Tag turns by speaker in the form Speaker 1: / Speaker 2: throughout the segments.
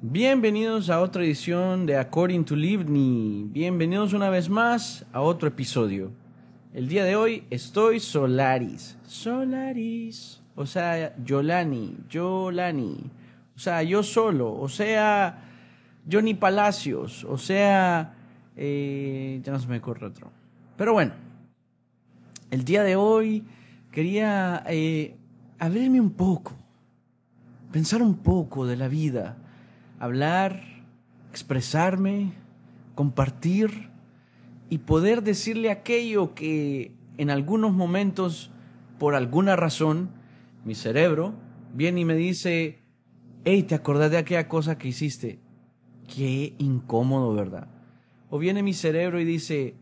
Speaker 1: Bienvenidos a otra edición de According to Livni. Bienvenidos una vez más a otro episodio. El día de hoy estoy Solaris. Solaris. O sea, Yolani. Yolani. O sea, yo solo. O sea, Johnny Palacios. O sea, eh, ya no se me ocurre otro. Pero bueno, el día de hoy quería eh, abrirme un poco. Pensar un poco de la vida hablar, expresarme, compartir y poder decirle aquello que en algunos momentos, por alguna razón, mi cerebro viene y me dice, hey, ¿te acordás de aquella cosa que hiciste? Qué incómodo, ¿verdad? O viene mi cerebro y dice,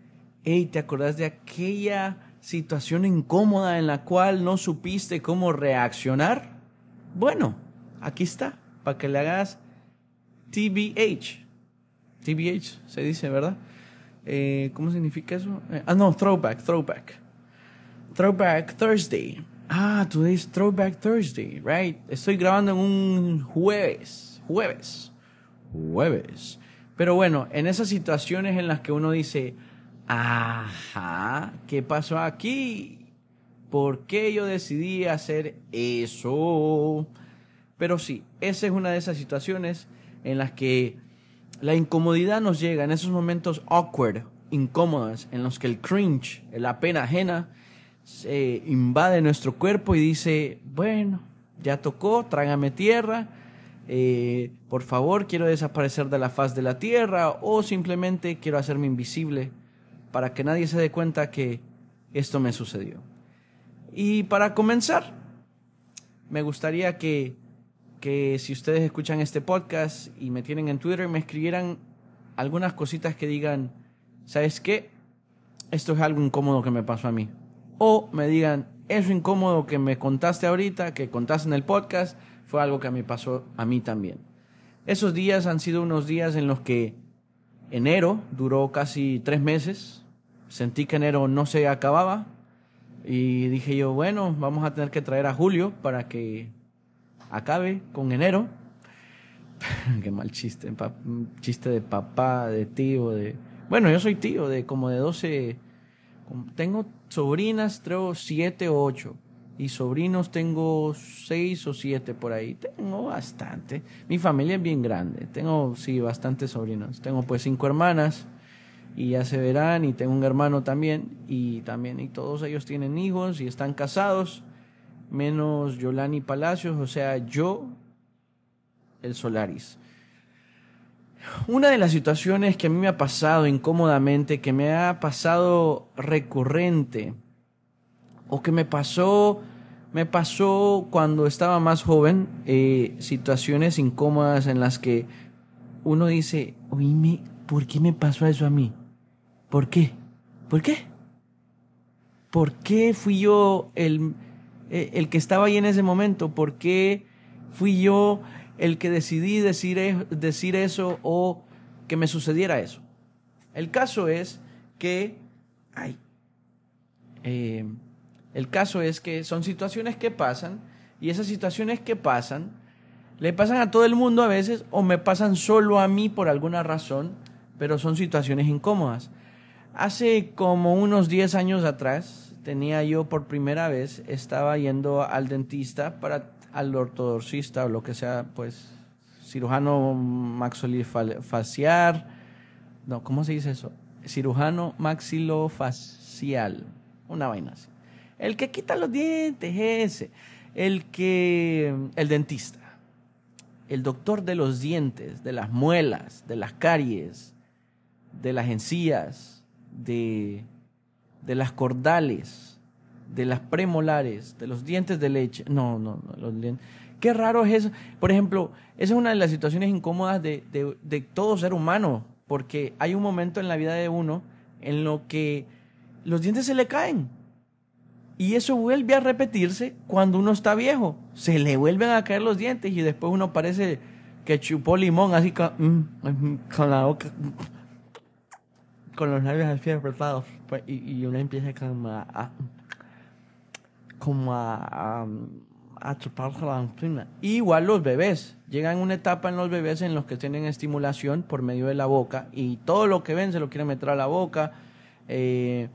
Speaker 1: hey, ¿te acordás de aquella situación incómoda en la cual no supiste cómo reaccionar? Bueno, aquí está, para que le hagas TBH. TBH se dice, ¿verdad? Eh, ¿Cómo significa eso? Eh, ah, no, throwback, throwback. Throwback Thursday. Ah, today is Throwback Thursday, right? Estoy grabando en un jueves, jueves, jueves. Pero bueno, en esas situaciones en las que uno dice, ajá, ¿qué pasó aquí? ¿Por qué yo decidí hacer eso? Pero sí, esa es una de esas situaciones en las que la incomodidad nos llega, en esos momentos awkward, incómodas, en los que el cringe, la pena ajena, se invade nuestro cuerpo y dice, bueno, ya tocó, trágame tierra, eh, por favor quiero desaparecer de la faz de la tierra o simplemente quiero hacerme invisible para que nadie se dé cuenta que esto me sucedió. Y para comenzar, me gustaría que que si ustedes escuchan este podcast y me tienen en Twitter, me escribieran algunas cositas que digan, ¿sabes qué? Esto es algo incómodo que me pasó a mí. O me digan, eso incómodo que me contaste ahorita, que contaste en el podcast, fue algo que me pasó a mí también. Esos días han sido unos días en los que enero duró casi tres meses. Sentí que enero no se acababa. Y dije yo, bueno, vamos a tener que traer a Julio para que acabe con enero. Qué mal chiste, chiste de papá, de tío, de... Bueno, yo soy tío de como de 12... Tengo sobrinas, creo, 7 o 8. Y sobrinos tengo 6 o 7 por ahí. Tengo bastante. Mi familia es bien grande. Tengo, sí, bastantes sobrinos. Tengo pues cinco hermanas y ya se verán. Y tengo un hermano también. Y también, y todos ellos tienen hijos y están casados menos Yolani Palacios, o sea, yo, el Solaris. Una de las situaciones que a mí me ha pasado incómodamente, que me ha pasado recurrente, o que me pasó, me pasó cuando estaba más joven, eh, situaciones incómodas en las que uno dice, oíme, ¿por qué me pasó eso a mí? ¿Por qué? ¿Por qué? ¿Por qué fui yo el, eh, el que estaba ahí en ese momento? ¿Por qué fui yo el que decidí decir, e, decir eso o que me sucediera eso? El caso es que, ay, eh, el caso es que son situaciones que pasan y esas situaciones que pasan le pasan a todo el mundo a veces o me pasan solo a mí por alguna razón, pero son situaciones incómodas. Hace como unos 10 años atrás, tenía yo por primera vez, estaba yendo al dentista para al ortodoncista o lo que sea, pues cirujano maxilofacial, no, ¿cómo se dice eso? Cirujano maxilofacial, una vaina así. El que quita los dientes, ese. El que, el dentista. El doctor de los dientes, de las muelas, de las caries, de las encías, de de las cordales, de las premolares, de los dientes de leche. No, no, no, los dientes. Qué raro es eso. Por ejemplo, esa es una de las situaciones incómodas de, de, todo ser humano, porque hay un momento en la vida de uno en lo que los dientes se le caen. Y eso vuelve a repetirse cuando uno está viejo. Se le vuelven a caer los dientes y después uno parece que chupó limón así con, mm, con la boca con los labios así apretados y, y uno empieza como a, como a, Igual los bebés. Llegan una etapa en los bebés en los que tienen estimulación por medio de la boca y todo lo que ven se lo quieren meter a la boca. Eh,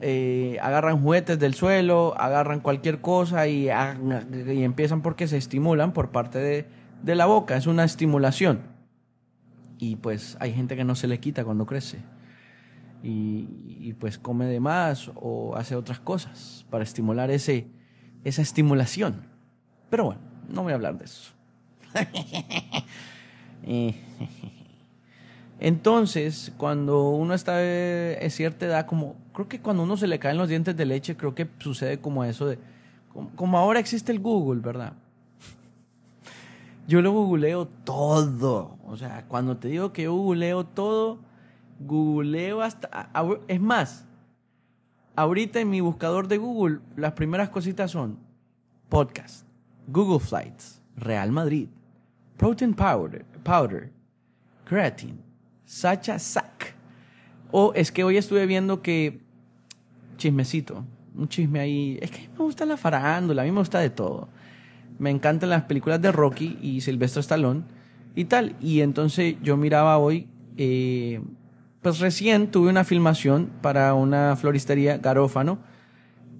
Speaker 1: eh, agarran juguetes del suelo, agarran cualquier cosa y, y, empiezan porque se estimulan por parte de, de la boca. Es una estimulación. Y pues hay gente que no se le quita cuando crece. Y, pues come de más o hace otras cosas para estimular ese, esa estimulación. Pero bueno, no voy a hablar de eso. Entonces, cuando uno está a cierta edad, como creo que cuando uno se le caen los dientes de leche, creo que sucede como eso de, como, ahora existe el Google, ¿verdad? Yo lo googleo todo. O sea, cuando te digo que yo googleo todo, googleo hasta... Es más, ahorita en mi buscador de Google, las primeras cositas son podcast, Google Flights, Real Madrid, Protein Powder, powder Creatine, Sacha Sack. O es que hoy estuve viendo que. Chismecito. Un chisme ahí. Es que a mí me gusta la farándula, a mí me gusta de todo. Me encantan las películas de Rocky y Silvestre Stallone y tal. Y entonces yo miraba hoy. Eh, pues recién tuve una filmación para una floristería Garófano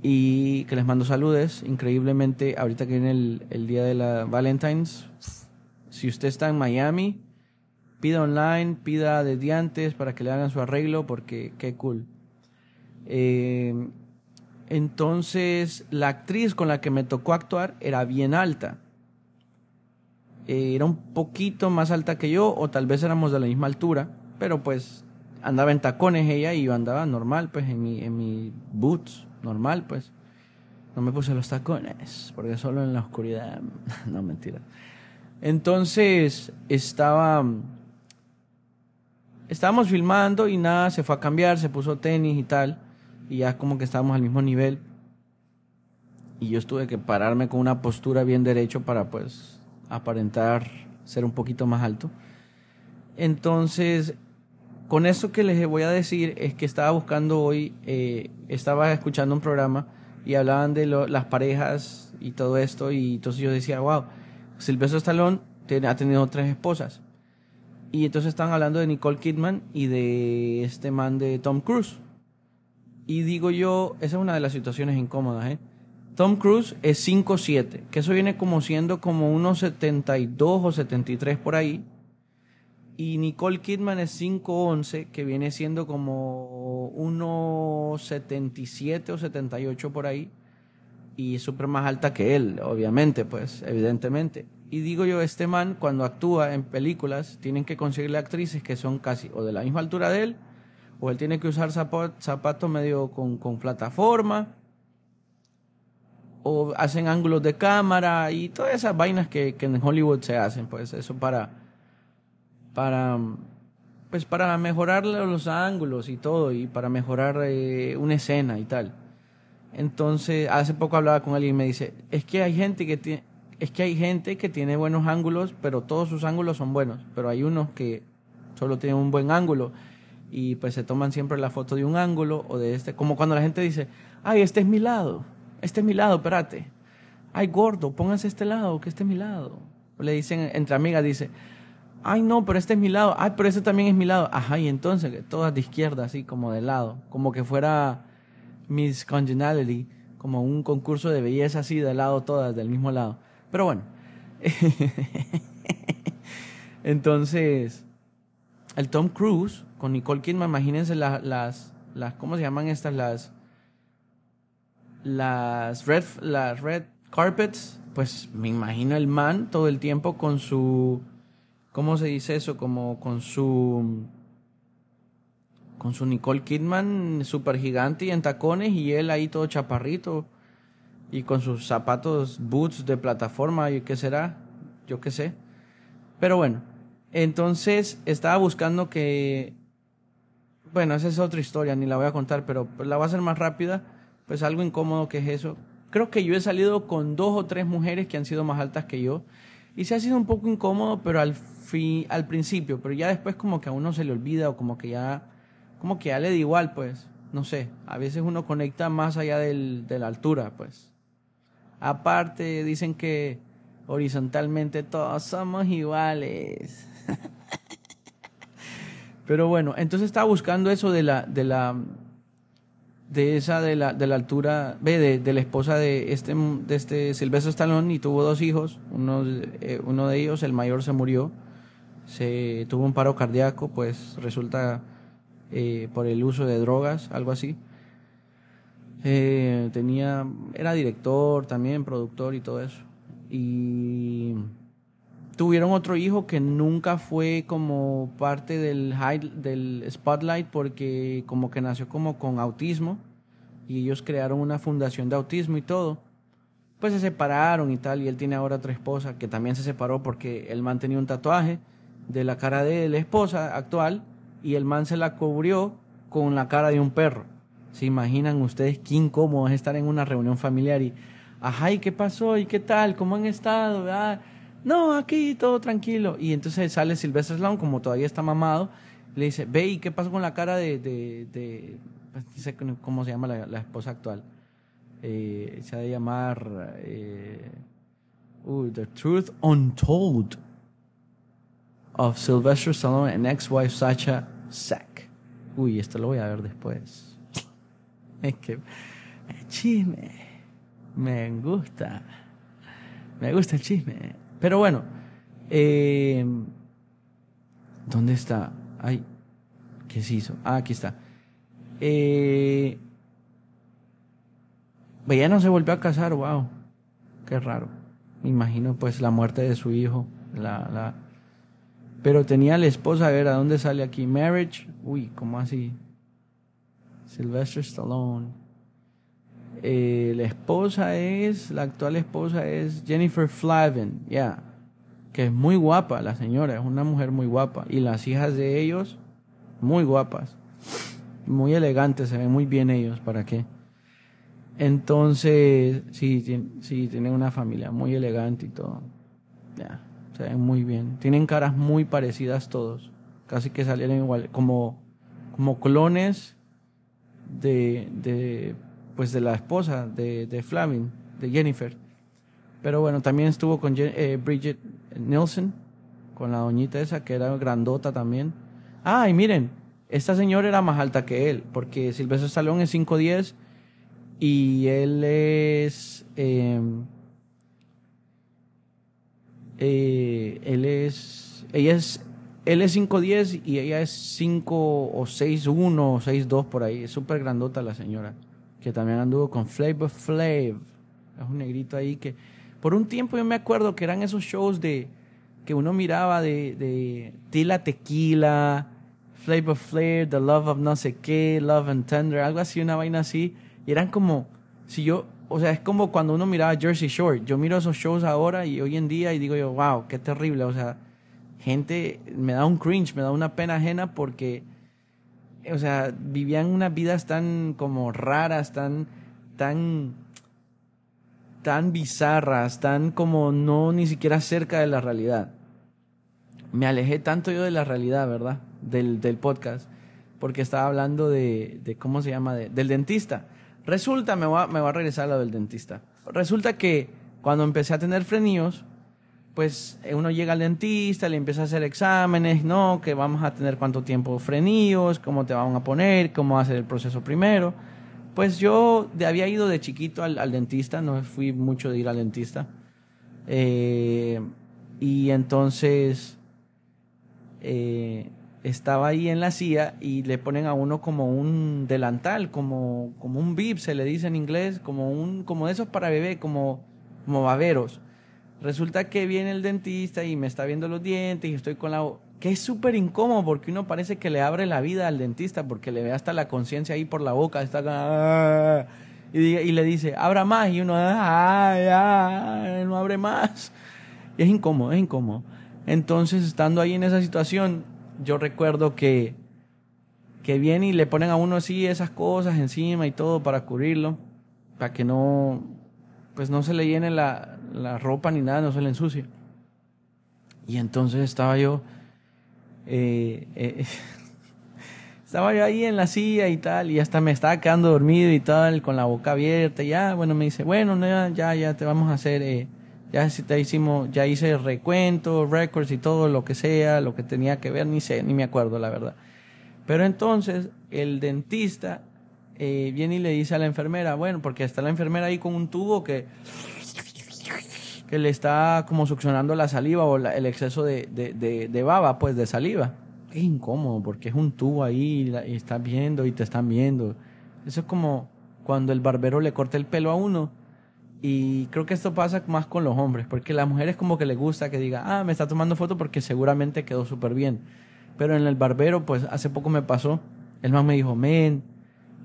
Speaker 1: y que les mando saludes. Increíblemente, ahorita que viene el, día de la Valentine's, si usted está en Miami, pida online, pida de diantes para que le hagan su arreglo, porque qué cool. Eh, entonces, la actriz con la que me tocó actuar era bien alta. Eh, era un poquito más alta que yo, o tal vez éramos de la misma altura, pero pues andaba en tacones ella y yo andaba normal, pues en mi, en mi boots, normal, pues. No me puse los tacones, porque solo en la oscuridad. no, mentira. Entonces, estaba estábamos filmando y nada, se fue a cambiar, se puso tenis y tal, y ya como que estábamos al mismo nivel. Y yo tuve que pararme con una postura bien derecho para pues aparentar ser un poquito más alto. Entonces, con eso que les voy a decir es que estaba buscando hoy, eh, estaba escuchando un programa y hablaban de las parejas y todo esto, y entonces yo decía, wow, Silvestre Stallone ha tenido tres esposas. Y entonces están hablando de Nicole Kidman y de este man de Tom Cruise. Y digo yo, esa es una de las situaciones incómodas, ¿eh? Tom Cruise es 5'7, que eso viene como siendo como unos 72 o 73 por ahí. Y Nicole Kidman es 5'11, que viene siendo como unos 77 o 78 por ahí. Y es súper más alta que él, obviamente, pues, evidentemente. Y digo yo, este man, cuando actúa en películas, tienen que conseguirle actrices que son casi o de la misma altura de él, o él tiene que usar zapatos medio con, plataforma, o hacen ángulos de cámara y todas esas vainas que, en Hollywood se hacen, pues eso para, para, pues para mejorar los ángulos y todo, y para mejorar eh, una escena y tal. Entonces, hace poco hablaba con alguien y me dice, es que hay gente que tiene, es que hay gente que tiene buenos ángulos, pero todos sus ángulos son buenos. Pero hay unos que solo tienen un buen ángulo y pues se toman siempre la foto de un ángulo o de este. Como cuando la gente dice, ay, este es mi lado, este es mi lado, espérate. Ay, gordo, pónganse este lado, que este es mi lado. le dicen entre amigas, dice, ay, no, pero este es mi lado. Ay, pero este también es mi lado. Ajá, y entonces, todas de izquierda, así como de lado. Como que fuera Miss Congeniality, como un concurso de belleza así de lado, todas del mismo lado. Pero bueno. Entonces, el Tom Cruise con Nicole Kidman, imagínense las, las, las, ¿cómo se llaman estas? Las, las red, las red carpets. Pues me imagino el man todo el tiempo con su, ¿cómo se dice eso? Como con su, con su Nicole Kidman super gigante y en tacones y él ahí todo chaparrito y con sus zapatos boots de plataforma, y qué será, yo qué sé. Pero bueno, entonces estaba buscando que, bueno, esa es otra historia, ni la voy a contar, pero la voy a hacer más rápida, pues algo incómodo que es eso. Creo que yo he salido con dos o tres mujeres que han sido más altas que yo, y se ha sido un poco incómodo, pero al, fin, al principio, pero ya después como que a uno se le olvida o como que ya, como que ya le da igual, pues, no sé, a veces uno conecta más allá del, de la altura, pues. Aparte, dicen que horizontalmente todos somos iguales. Pero bueno, entonces estaba buscando eso de la, de la, de esa de la, de la altura, ve, de, la esposa de este, de este Silvestre Stallone y tuvo dos hijos. Uno, eh, uno de ellos, el mayor, se murió. Se tuvo un paro cardíaco, pues resulta eh, por el uso de drogas, algo así. Eh, tenía, era director también, productor y todo eso. Y tuvieron otro hijo que nunca fue como parte del, del spotlight porque como que nació como con autismo y ellos crearon una fundación de autismo y todo. Pues se separaron y tal y él tiene ahora otra esposa que también se separó porque el man tenía un tatuaje de la cara de la esposa actual y el man se la cubrió con la cara de un perro. ¿Se imaginan ustedes qué incómodo es estar en una reunión familiar y, ajá, ¿y qué pasó? ¿Y qué tal? ¿Cómo han estado? Ah, no, aquí todo tranquilo. Y entonces sale Silvestre Sloan, como todavía está mamado, le dice, ve, ¿y qué pasó con la cara de, de, de pues, dice cómo se llama la, esposa actual? Eh, se ha de llamar eh, The Truth Untold of Sylvester Stallone and ex-wife Sacha Sack. Uy, esto lo voy a ver después. Es que el chisme me gusta. Me gusta el chisme. Pero bueno, eh, ¿dónde está? Ay, ¿qué se hizo? Ah, aquí está. Eh, ella no se volvió a casar, wow. Qué raro. Me imagino pues la muerte de su hijo. La, la... Pero tenía la esposa, a ver, ¿a dónde sale aquí? Marriage. Uy, ¿cómo así? Sylvester Stallone. Eh, la esposa es, la actual esposa es Jennifer Flavin, ya, que es muy guapa la señora, es una mujer muy guapa. Y las hijas de ellos, muy guapas, muy elegantes, se ven muy bien ellos, ¿para qué? Entonces, sí, sí, tienen una familia muy elegante y todo. Ya, se ven muy bien. Tienen caras muy parecidas todos, casi que salieron igual, como, como clones de, de pues de la esposa de, de Flaming, de Jennifer. Pero bueno, también estuvo con eh, Bridget Nielsen, con la doñita esa que era grandota también. Ah, y miren, esta señora era más alta que él, porque Silvestre Stallone es 5'10 y él es... Em, eh, él es... Ella es... Él es 5'10 y ella es 5 o 6'1 o 6'2 por ahí. Es súper grandota la señora que también anduvo con Flavor Flav. Es un negrito ahí que por un tiempo yo me acuerdo que eran esos shows de que uno miraba de, de Tila Tequila, Flavor Flav, The Love of no sé qué, Love and Tender, algo así, una vaina así. Y eran como, si yo, o sea, es como cuando uno miraba Jersey Shore. Yo miro esos shows ahora y hoy en día y digo yo, wow, qué terrible. O sea, gente, me da un cringe, me da una pena ajena porque o sea, vivían unas vidas tan como raras, tan, tan, tan bizarras, tan como no ni siquiera cerca de la realidad. Me alejé tanto yo de la realidad, ¿verdad? Del, del podcast, porque estaba hablando de, de ¿cómo se llama? del dentista. Resulta, me voy, a, me voy a regresar a lo del dentista. Resulta que cuando empecé a tener frenillos, pues eh, uno llega al dentista, le empieza a hacer exámenes, ¿no? Que vamos a tener cuánto tiempo frenillos, cómo te van a poner, cómo va el proceso primero. Pues yo había ido de chiquito al, dentista, no fui mucho de ir al dentista. Eh, y entonces eh, estaba ahí en la silla y le ponen a uno como un delantal, como, como un bib, se le dice en inglés, como, un, como esos para bebé, como, como baberos Resulta que viene el dentista y me está viendo los dientes y estoy con la... Que es súper incómodo porque uno parece que le abre la vida al dentista porque le ve hasta la conciencia ahí por la boca, está y, le dice, abra más y uno, no abre más. Y es incómodo, es incómodo. Entonces, estando ahí en esa situación, yo recuerdo que, que viene y le ponen a uno así esas cosas encima y todo para cubrirlo, para que no, pues no se le llene la, la ropa ni nada, no se le ensucie. Y entonces estaba yo, eh, eh, estaba yo ahí en la silla y tal, y hasta me estaba quedando dormido y tal, con la boca abierta. Y ya, bueno, me dice, bueno, ya, ya te vamos a hacer, eh, ya te hicimos, ya hice recuento, records y todo lo que sea, lo que tenía que ver, ni sé, ni me acuerdo, la verdad. Pero entonces el dentista eh, viene y le dice a la enfermera, bueno, porque está la enfermera ahí con un tubo que, que le está como succionando la saliva o el exceso de, de, de, baba, pues de saliva. Es incómodo porque es un tubo ahí y, estás viendo y te están viendo. Eso es como cuando el barbero le corta el pelo a uno. Y creo que esto pasa más con los hombres, porque las mujeres como que le gusta que diga, ah, me está tomando foto porque seguramente quedó súper bien. Pero en el barbero, pues hace poco me pasó, el man me dijo, men,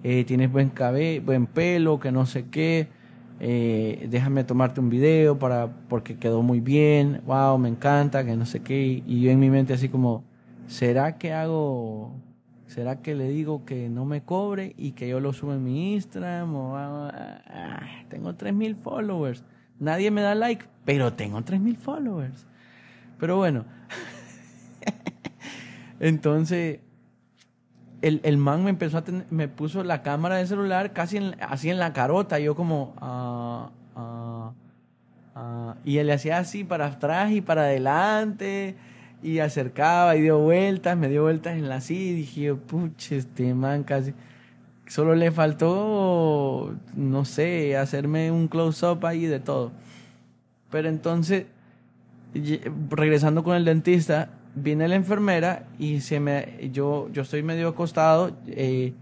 Speaker 1: eh, tienes buen cabello, buen pelo, que no sé qué, eh, déjame tomarte un video para, porque quedó muy bien, wow, me encanta, que no sé qué, y yo en mi mente así como, ¿será que hago, será que le digo que no me cobre y que yo lo subo en mi Instagram? O, ah, ah, tengo 3.000 followers, nadie me da like, pero tengo 3.000 followers. Pero bueno, entonces el, el, man me empezó a me puso la cámara de celular casi así en la carota, yo como ah, ah, ah, y él le hacía así para atrás y para adelante y acercaba y dio vueltas, me dio vueltas en la silla y dije, puche, este man casi solo le faltó no sé, hacerme un close up ahí de todo. Pero entonces regresando con el dentista, viene la enfermera y se me, yo, yo estoy medio acostado, eh,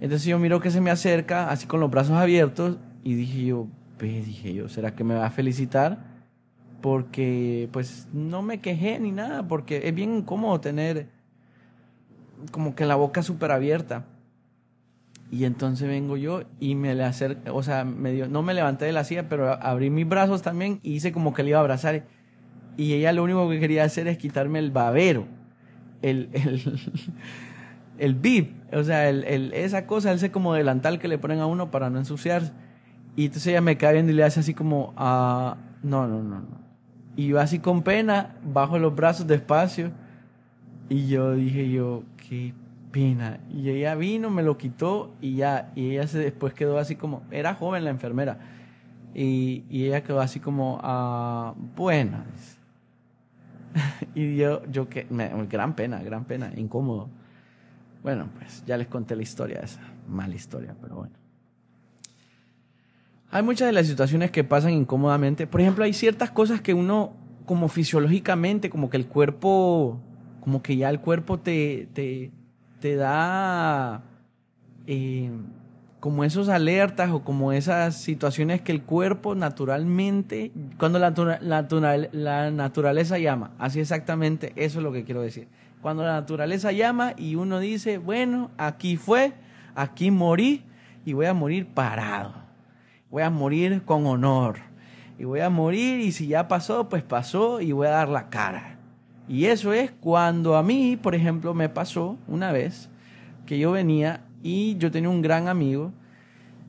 Speaker 1: entonces yo miro que se me acerca, así con los brazos abiertos, y dije yo, ve, dije yo, ¿será que me va a felicitar? Porque pues no me quejé ni nada, porque es bien incómodo tener como que la boca súper abierta. Y entonces vengo yo y me le acerco, o sea, medio, no me levanté de la silla, pero abrí mis brazos también y hice como que le iba a abrazar y ella lo único que quería hacer es quitarme el babero, el, el, el bib, o sea, el, el, esa cosa, ese como delantal que le ponen a uno para no ensuciarse. Y entonces ella me cae viendo y le hace así como, ah, no, no, no, no. Y yo así con pena, bajo los brazos despacio. Y yo dije yo, qué pena. Y ella vino, me lo quitó y ya, y ella se después quedó así como, era joven la enfermera. Y, y ella quedó así como, ah. y yo, yo que, me, gran pena, gran pena, incómodo. Bueno, pues ya les conté la historia esa, mala historia, pero bueno. Hay muchas de las situaciones que pasan incómodamente. Por ejemplo, hay ciertas cosas que uno, como fisiológicamente, como que el cuerpo, como que ya el cuerpo te, te, te da... Eh, como esos alertas o como esas situaciones que el cuerpo naturalmente, cuando la, la naturaleza llama, así exactamente eso es lo que quiero decir. Cuando la naturaleza llama y uno dice, bueno, aquí fue, aquí morí y voy a morir parado, voy a morir con honor y voy a morir y si ya pasó, pues pasó y voy a dar la cara. Y eso es cuando a mí, por ejemplo, me pasó una vez que yo venía y yo tenía un gran amigo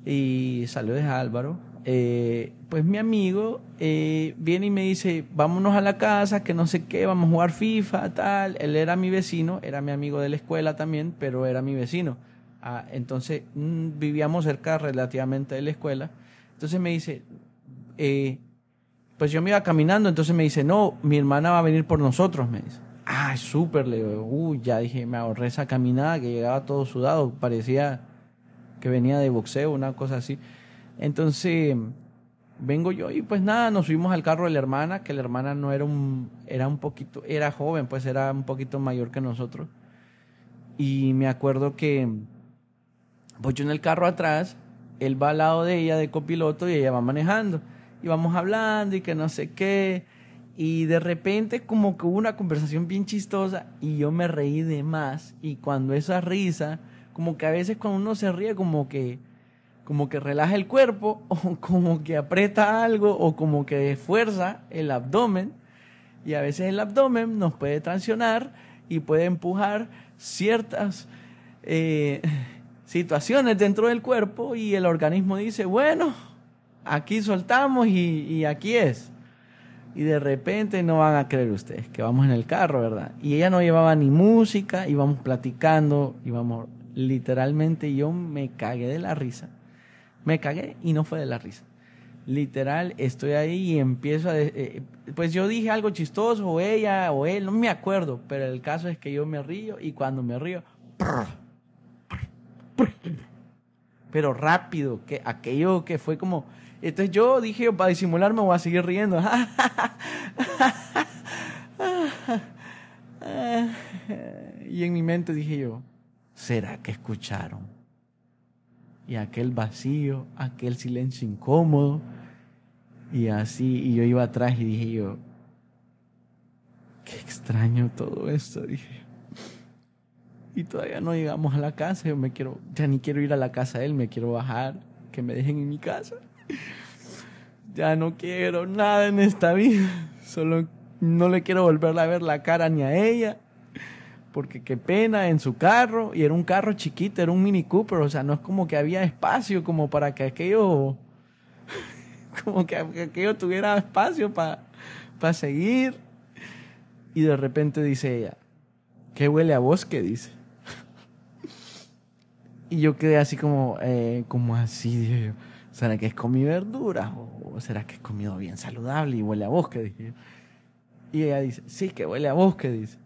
Speaker 1: y saludos a Álvaro. Eh, pues mi amigo eh, viene y me dice, vámonos a la casa, que no sé qué, vamos a jugar FIFA, tal. Él era mi vecino, era mi amigo de la escuela también, pero era mi vecino. Ah, entonces mm, vivíamos cerca relativamente de la escuela. Entonces me dice, eh, pues yo me iba caminando, entonces me dice, no, mi hermana va a venir por nosotros, me dice. Ah, súper, le digo, uy, ya dije, me ahorré esa caminada que llegaba todo sudado, parecía que venía de boxeo, una cosa así. Entonces, vengo yo y pues nada, nos subimos al carro de la hermana, que la hermana no era un, era un poquito, era joven, pues era un poquito mayor que nosotros. Y me acuerdo que voy yo en el carro atrás, él va al lado de ella de copiloto y ella va manejando. Y vamos hablando y que no sé qué. Y de repente como que hubo una conversación bien chistosa y yo me reí de más. Y cuando esa risa, como que a veces cuando uno se ríe como que como que relaja el cuerpo o como que aprieta algo o como que esfuerza el abdomen y a veces el abdomen nos puede transicionar y puede empujar ciertas eh, situaciones dentro del cuerpo y el organismo dice, bueno, aquí soltamos y aquí es. Y de repente no van a creer ustedes que vamos en el carro, ¿verdad? Y ella no llevaba ni música, íbamos platicando, íbamos literalmente yo me cagué de la risa. Me cagué y no fue de la risa. Literal, estoy ahí y empiezo a... Eh, pues yo dije algo chistoso, o ella, o él, no me acuerdo, pero el caso es que yo me río y cuando me río... Pero rápido, que aquello que fue como entonces yo dije, para disimular me voy a seguir riendo. y en mi mente dije yo, ¿será que escucharon? Y aquel vacío, aquel silencio incómodo. Y así, y yo iba atrás y dije yo, qué extraño todo esto, dije. Y todavía no llegamos a la casa, yo me quiero, ya ni quiero ir a la casa de él, me quiero bajar, que me dejen en mi casa. Ya no quiero nada en esta vida. Solo no le quiero volver a ver la cara ni a ella. Porque qué pena en su carro. Y era un carro chiquito, era un Mini Cooper. O sea, no es como que había espacio como para que aquello. Como que aquello tuviera espacio para seguir. Y de repente dice ella, ¿qué huele a bosque? Dice. Y yo quedé así como, eh, como así, dije yo. ¿Será que es comí verduras? ¿O será que es comido bien saludable y huele a bosque? Dije. Y ella dice, sí, que huele a bosque, dice.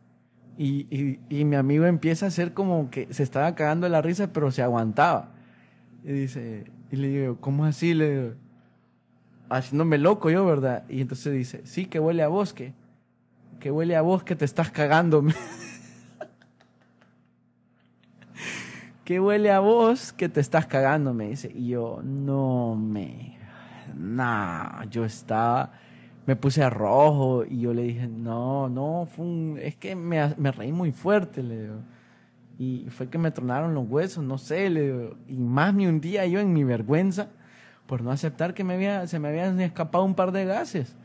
Speaker 1: Y, y, mi amigo empieza a hacer como que se estaba cagando de la risa, pero se aguantaba. Y dice, y le digo, ¿cómo así? Le digo, haciéndome loco yo, ¿verdad? Y entonces dice, sí, que huele a bosque. Que huele a bosque, te estás cagando. que huele a vos que te estás cagando, me dice. Y yo, no me. Nah, yo estaba. Me puse a rojo y yo le dije, no, no, es que me, me, reí muy fuerte, le digo. Y fue que me tronaron los huesos, no sé, le digo. Y más ni un día yo en mi vergüenza por no aceptar que me se me habían escapado un par de gases.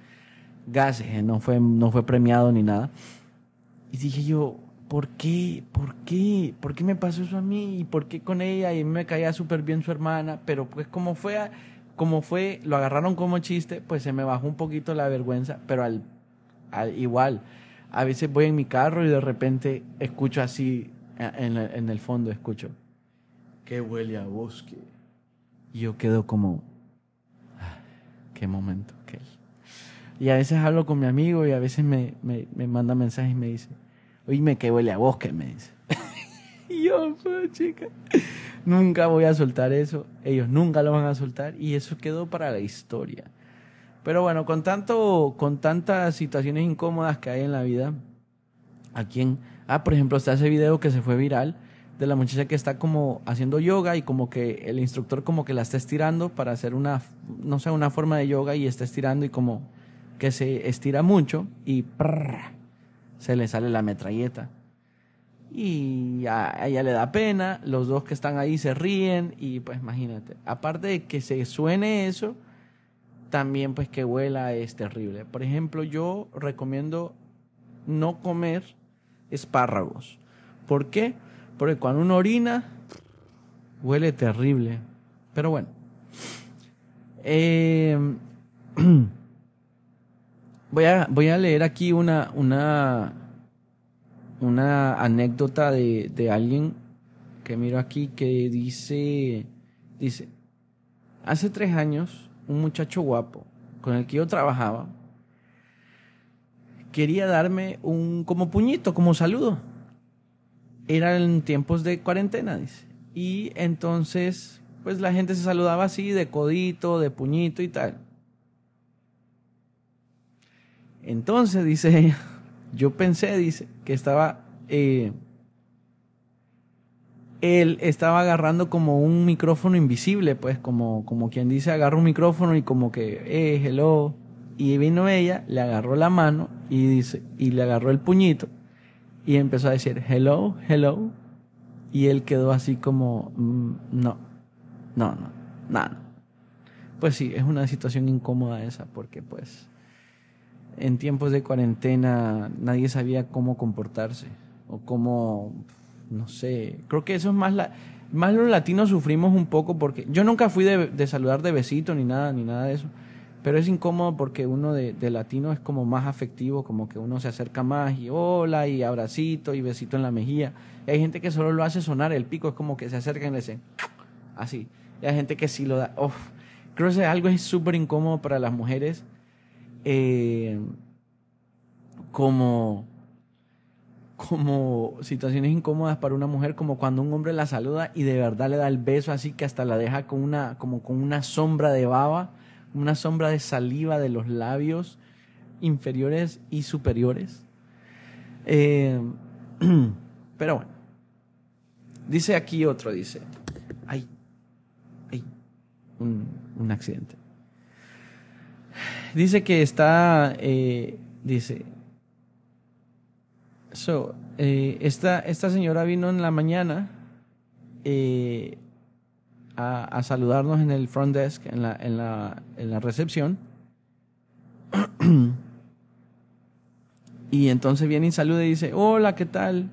Speaker 1: Gases, eh, no fue, no fue premiado ni nada. Y dije yo, ¿por qué? ¿Por qué? ¿Por qué me pasó eso a mí? ¿Y por qué con ella? Y a mí me caía súper bien su hermana, pero pues como fue, como fue, lo agarraron como chiste, pues se me bajó un poquito la vergüenza, pero al, igual, a veces voy en mi carro y de repente escucho así, en, en el fondo escucho, que huele a bosque. Y yo quedo como, ah, qué momento, qué. Y a veces hablo con mi amigo y a veces me, me, me manda mensajes y me dice, Oíme que huele a bosque, me dice. yo, chica, nunca voy a soltar eso. Ellos nunca lo van a soltar y eso quedó para la historia. Pero bueno, con tanto, con tantas situaciones incómodas que hay en la vida, a quien, ah, por ejemplo, está ese video que se fue viral de la muchacha que está como haciendo yoga y como que el instructor como que la está estirando para hacer una, no sé, una forma de yoga y está estirando y como que se estira mucho y se le sale la metralleta. Y a ella le da pena, los dos que están ahí se ríen y pues imagínate, aparte de que se suene eso, también pues que huela es terrible. Por ejemplo, yo recomiendo no comer espárragos. ¿Por qué? Porque cuando uno orina, huele terrible. Pero bueno. Eh, Voy a, voy a leer aquí una, una, una anécdota de, de alguien que miro aquí que dice, dice, hace tres años un muchacho guapo con el que yo trabajaba quería darme un como puñito, como saludo. Era en tiempos de cuarentena, dice. Y entonces, pues la gente se saludaba así, de codito, de puñito y tal. Entonces, dice ella, yo pensé, dice, que estaba... Eh, él estaba agarrando como un micrófono invisible, pues como, como quien dice, agarra un micrófono y como que, eh, hello. Y vino ella, le agarró la mano y dice, y le agarró el puñito y empezó a decir, hello, hello. Y él quedó así como, mm, no, no, no, nada. Pues sí, es una situación incómoda esa, porque pues en tiempos de cuarentena nadie sabía cómo comportarse o cómo, no sé, creo que eso es más, la, más los latinos sufrimos un poco porque yo nunca fui de, saludar de besito ni nada, ni nada de eso, Pero es incómodo porque uno de, de, latino es como más afectivo, como que uno se acerca más y hola y abracito y besito en la mejilla. Hay gente que solo lo hace sonar el pico, es como que se acerca y le dice así. Y hay gente que sí lo da. Creo que algo es súper incómodo para las mujeres. Eh, como como situaciones incómodas para una mujer, como cuando un hombre la saluda y de verdad le da el beso así que hasta la deja con una, como con una sombra de baba, una sombra de saliva de los labios inferiores y superiores. Eh, pero bueno, dice aquí otro, dice, hay, hay un, un accidente. Dice que está, eh, dice, So, eh, esta, esta señora vino en la mañana eh, a, saludarnos en el front desk, en la, en la, en la recepción. y entonces viene y saluda y dice, hola, ¿qué tal?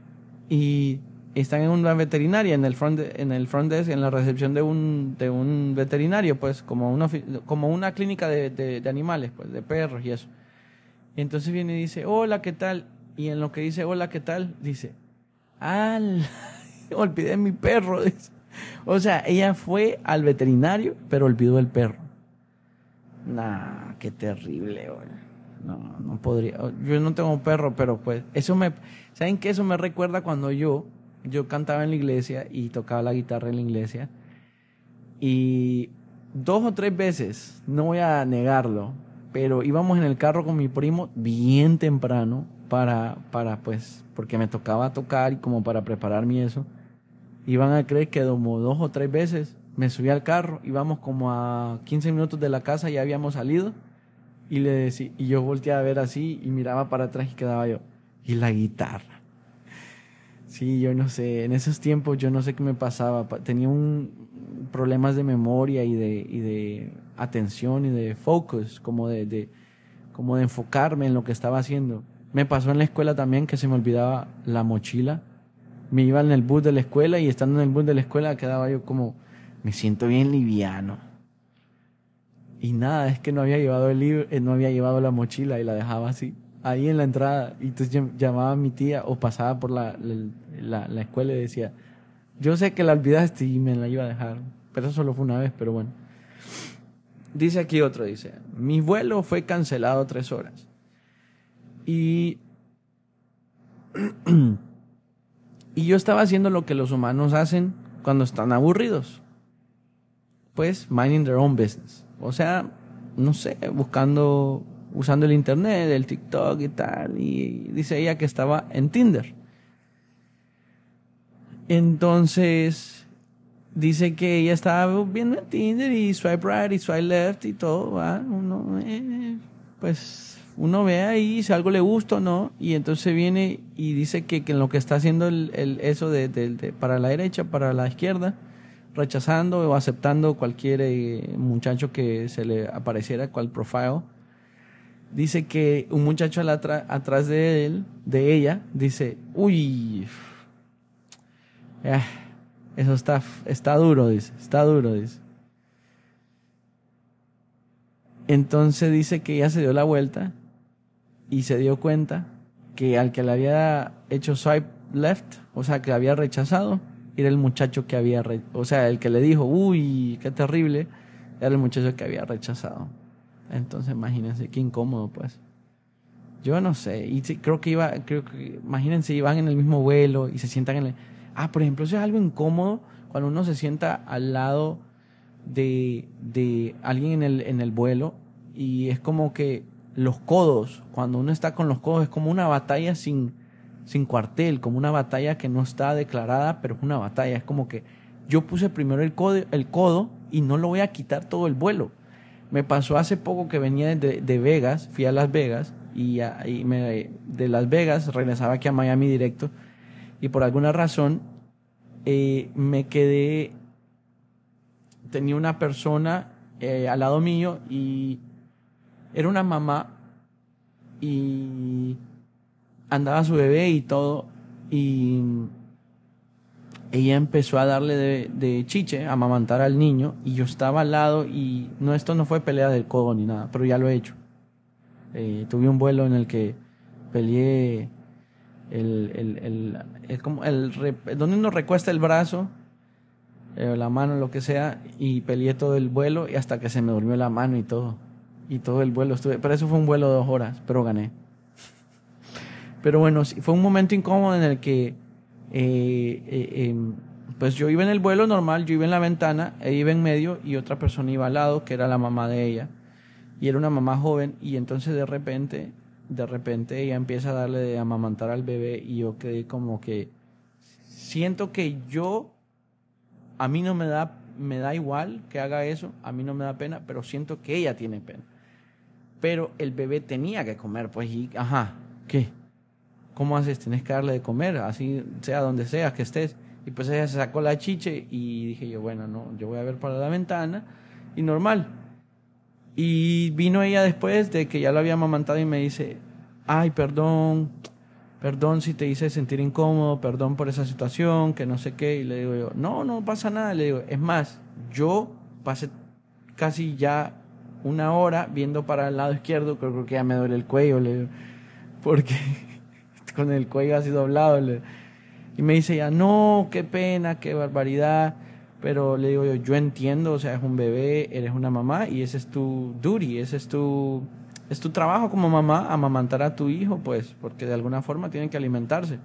Speaker 1: Y están en una veterinaria, en el front, en el front desk, en la recepción de un, de un veterinario, pues, como una, como una clínica de, de, animales, pues, de perros y eso. Y entonces viene y dice, hola, ¿qué tal? Y en lo que dice, hola, ¿qué tal? Dice, al, olvidé mi perro. O sea, ella fue al veterinario, pero olvidó el perro. Nah, qué terrible, No, no podría. Yo no tengo perro, pero pues, eso me, ¿saben qué? Eso me recuerda cuando yo, yo cantaba en la iglesia y tocaba la guitarra en la iglesia. Y dos o tres veces, no voy a negarlo, pero íbamos en el carro con mi primo bien temprano para, para pues, porque me tocaba tocar y como para prepararme eso, iban a creer que dos o tres veces me subí al carro, íbamos como a 15 minutos de la casa, ya habíamos salido, y, le decía, y yo volteaba a ver así y miraba para atrás y quedaba yo, y la guitarra. Sí, yo no sé, en esos tiempos yo no sé qué me pasaba, tenía un problemas de memoria y de, y de atención y de focus, como de, de, como de enfocarme en lo que estaba haciendo. Me pasó en la escuela también que se me olvidaba la mochila. Me iba en el bus de la escuela y estando en el bus de la escuela quedaba yo como, me siento bien liviano. Y nada, es que no había llevado el libro, eh, no había llevado la mochila y la dejaba así, ahí en la entrada. Y entonces llamaba a mi tía o pasaba por la, la, la escuela y decía, yo sé que la olvidaste y me la iba a dejar. Pero eso solo fue una vez, pero bueno. Dice aquí otro, dice, mi vuelo fue cancelado tres horas. Y, y yo estaba haciendo lo que los humanos hacen cuando están aburridos. Pues minding their own business. O sea, no sé, buscando, usando el internet, el TikTok y tal. Y dice ella que estaba en Tinder. Entonces, dice que ella estaba viendo en Tinder y swipe right y swipe left y todo, ¿va? Uno, eh, pues uno ve ahí si algo le gusta o no, y entonces viene y dice que, que en lo que está haciendo el, el eso de, de, para la derecha, para la izquierda, rechazando o aceptando cualquier eh, muchacho que se le apareciera, cual profile, dice que un muchacho atrás de él, de ella, dice, uy, eh, eso está, está duro, dice, está duro, dice. Entonces dice que ella se dio la vuelta y se dio cuenta que al que le había hecho swipe left, o sea, que había rechazado, era el muchacho que había, o sea, el que le dijo, uy, qué terrible, era el muchacho que había rechazado. Entonces, imagínense, qué incómodo, pues. Yo no sé, y creo que iba, creo que, imagínense, iban en el mismo vuelo y se sientan en el... Ah, por ejemplo, eso es algo incómodo cuando uno se sienta al lado de, de alguien en el, en el vuelo y es como que los codos, cuando uno está con los codos, es como una batalla sin, sin cuartel, como una batalla que no está declarada, pero es una batalla. Es como que yo puse primero el codo, el codo y no lo voy a quitar todo el vuelo. Me pasó hace poco que venía de, de Vegas, fui a Las Vegas y, me, de Las Vegas regresaba aquí a Miami directo y por alguna razón eh, me quedé, tenía una persona eh, al lado mío y era una mamá y andaba su bebé y todo. Y ella empezó a darle de, chiche, a amamantar al niño, y yo estaba al lado y no, esto no fue pelea del codo ni nada, pero ya lo he hecho. Eh, tuve un vuelo en el que peleé el, el, el, como el, donde uno recuesta el brazo, eh, la mano, lo que sea, y peleé todo el vuelo y hasta que se me durmió la mano y todo. Y todo el vuelo estuve, pero eso fue un vuelo de dos horas, pero gané. Pero bueno, fue un momento incómodo en el que eh, eh, em, pues yo iba en el vuelo normal, yo iba en la ventana, ella iba en medio y otra persona iba al lado, que era la mamá de ella. Y era una mamá joven y entonces de repente, de repente ella empieza a darle de amamantar al bebé y yo quedé como que siento que yo, a mí no me da, me da igual que haga eso, a mí no me da pena, pero siento que ella tiene pena. Pero el bebé tenía que comer, pues, y, ajá, ¿qué? ¿cómo haces? Tienes que darle de comer, así sea donde sea que estés. Y pues ella se sacó la chiche y dije yo, bueno, no, yo voy a ver para la ventana y normal. Y vino ella después de que ya lo había amamantado y me dice, ay, perdón, perdón si te hice sentir incómodo, perdón por esa situación, que no sé qué. Y le digo yo, no, no pasa nada. Le digo, es más, yo pasé casi ya una hora viendo para el lado izquierdo, creo, que ya me duele el cuello, le digo, porque con el cuello así doblado. y me dice ya, no, qué pena, qué barbaridad. Pero le digo yo, yo entiendo, o sea, es un bebé, eres una mamá y ese es tu duty, ese es tu, es tu trabajo como mamá, amamantar a tu hijo, pues, porque de alguna forma tienen que alimentarse.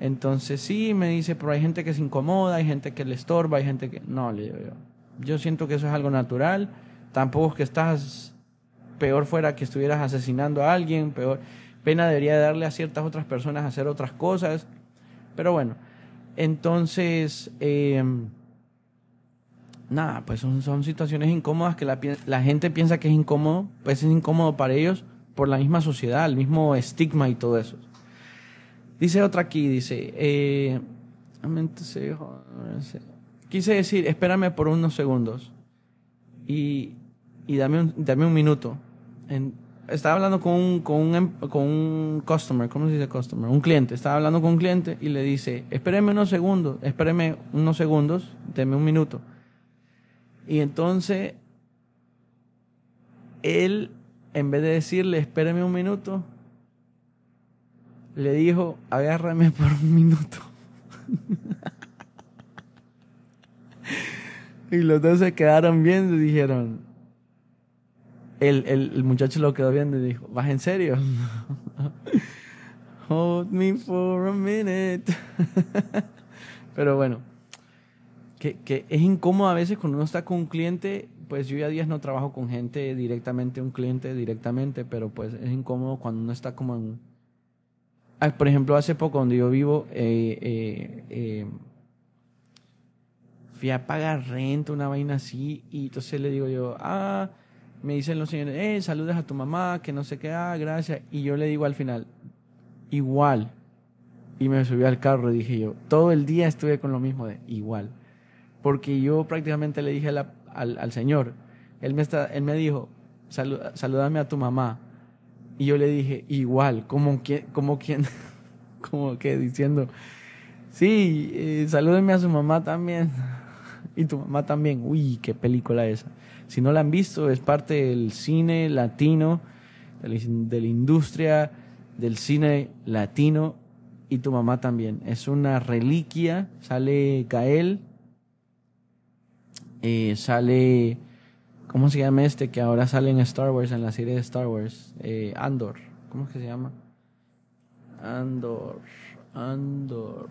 Speaker 1: Entonces sí, me dice, pero hay gente que se incomoda, hay gente que le estorba, hay gente que... No, le digo yo. Yo siento que eso es algo natural. Tampoco es que estás peor fuera que estuvieras asesinando a alguien, peor pena debería darle a ciertas otras personas hacer otras cosas. Pero bueno, entonces, eh, nada, pues son, son, situaciones incómodas que la, la, gente piensa que es incómodo, pues es incómodo para ellos por la misma sociedad, el mismo estigma y todo eso. Dice otra aquí, dice, eh, quise decir, espérame por unos segundos y, y dame, un, dame un minuto. En, estaba hablando con un, con un, em, con un customer, ¿cómo se dice customer? Un cliente. Estaba hablando con un cliente y le dice, espéreme unos segundos, espéreme unos segundos, deme un minuto. Y entonces, él, en vez de decirle, espéreme un minuto, le dijo, agárrame por un minuto. y los dos se quedaron viendo y dijeron, el, el, el, muchacho lo quedó viendo y dijo, ¿vas en serio? Hold me for a minute. Pero bueno, que, que, es incómodo a veces cuando uno está con un cliente, pues yo ya días no trabajo con gente directamente, un cliente directamente, pero pues es incómodo cuando uno está como en... Ah, por ejemplo, hace poco donde yo vivo, eh, eh, eh, fui a pagar renta, una vaina así, y entonces le digo yo, ah, me dicen los señores, eh, saludes a tu mamá, que no sé qué, ah, gracias. Y yo le digo al final, igual. Y me subí al carro y dije yo, todo el día estuve con lo mismo de igual. Porque yo prácticamente le dije al, al, señor, él me, está, él me dijo, saludame a tu mamá. Y yo le dije, igual, como quien, como quien, como que diciendo, sí, eh, a su mamá también. y tu mamá también. Uy, qué película esa. Si no la han visto, es parte del cine latino, de la industria del cine latino y tu mamá también. Es una reliquia. Sale Gael, sale, ¿cómo se llama este que ahora sale en Star Wars, en la serie de Star Wars? Eh, Andor, ¿cómo es que se llama? Andor, Andor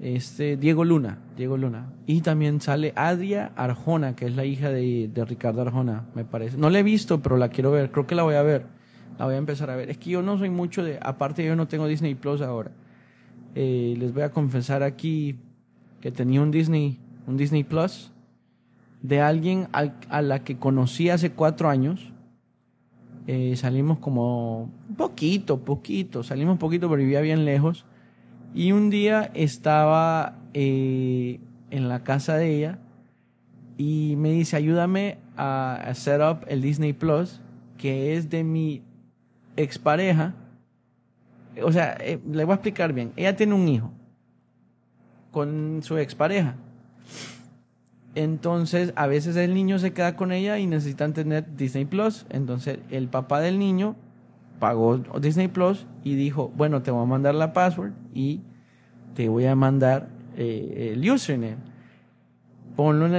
Speaker 1: este, Diego Luna, Diego Luna. Y también sale Adria Arjona, que es la hija de, Ricardo Arjona, me parece. No la he visto, pero la quiero ver, creo que la voy a ver. La voy a empezar a ver. Es que yo no soy mucho de, aparte yo no tengo Disney Plus ahora. Eh, les voy a confesar aquí que tenía un Disney, un Disney Plus de alguien a la que conocí hace cuatro años. Eh, salimos como poquito, poquito, salimos poquito, pero vivía bien lejos y un día estaba eh, en la casa de ella y me dice, ayúdame a, set up el Disney Plus, que es de mi expareja. O sea, eh, le voy a explicar bien. Ella tiene un hijo. con su expareja. Entonces, a veces el niño se queda con ella y necesitan tener Disney Plus. Entonces, el papá del niño pagó Disney Plus y dijo, bueno, te voy a mandar la password y te voy a mandar eh, el username. Ponlo en